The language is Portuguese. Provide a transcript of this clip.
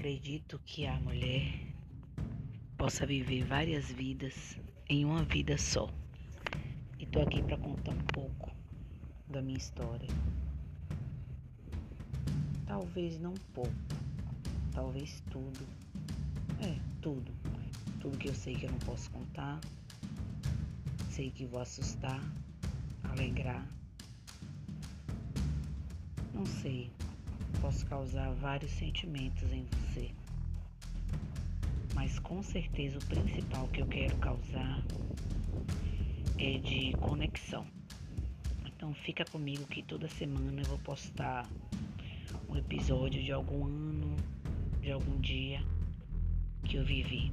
Acredito que a mulher possa viver várias vidas em uma vida só. E tô aqui para contar um pouco da minha história. Talvez não pouco, talvez tudo. É, tudo. Tudo que eu sei que eu não posso contar. Sei que vou assustar, alegrar. Não sei, posso causar vários sentimentos em você. Mas com certeza o principal que eu quero causar é de conexão. Então fica comigo que toda semana eu vou postar um episódio de algum ano, de algum dia que eu vivi.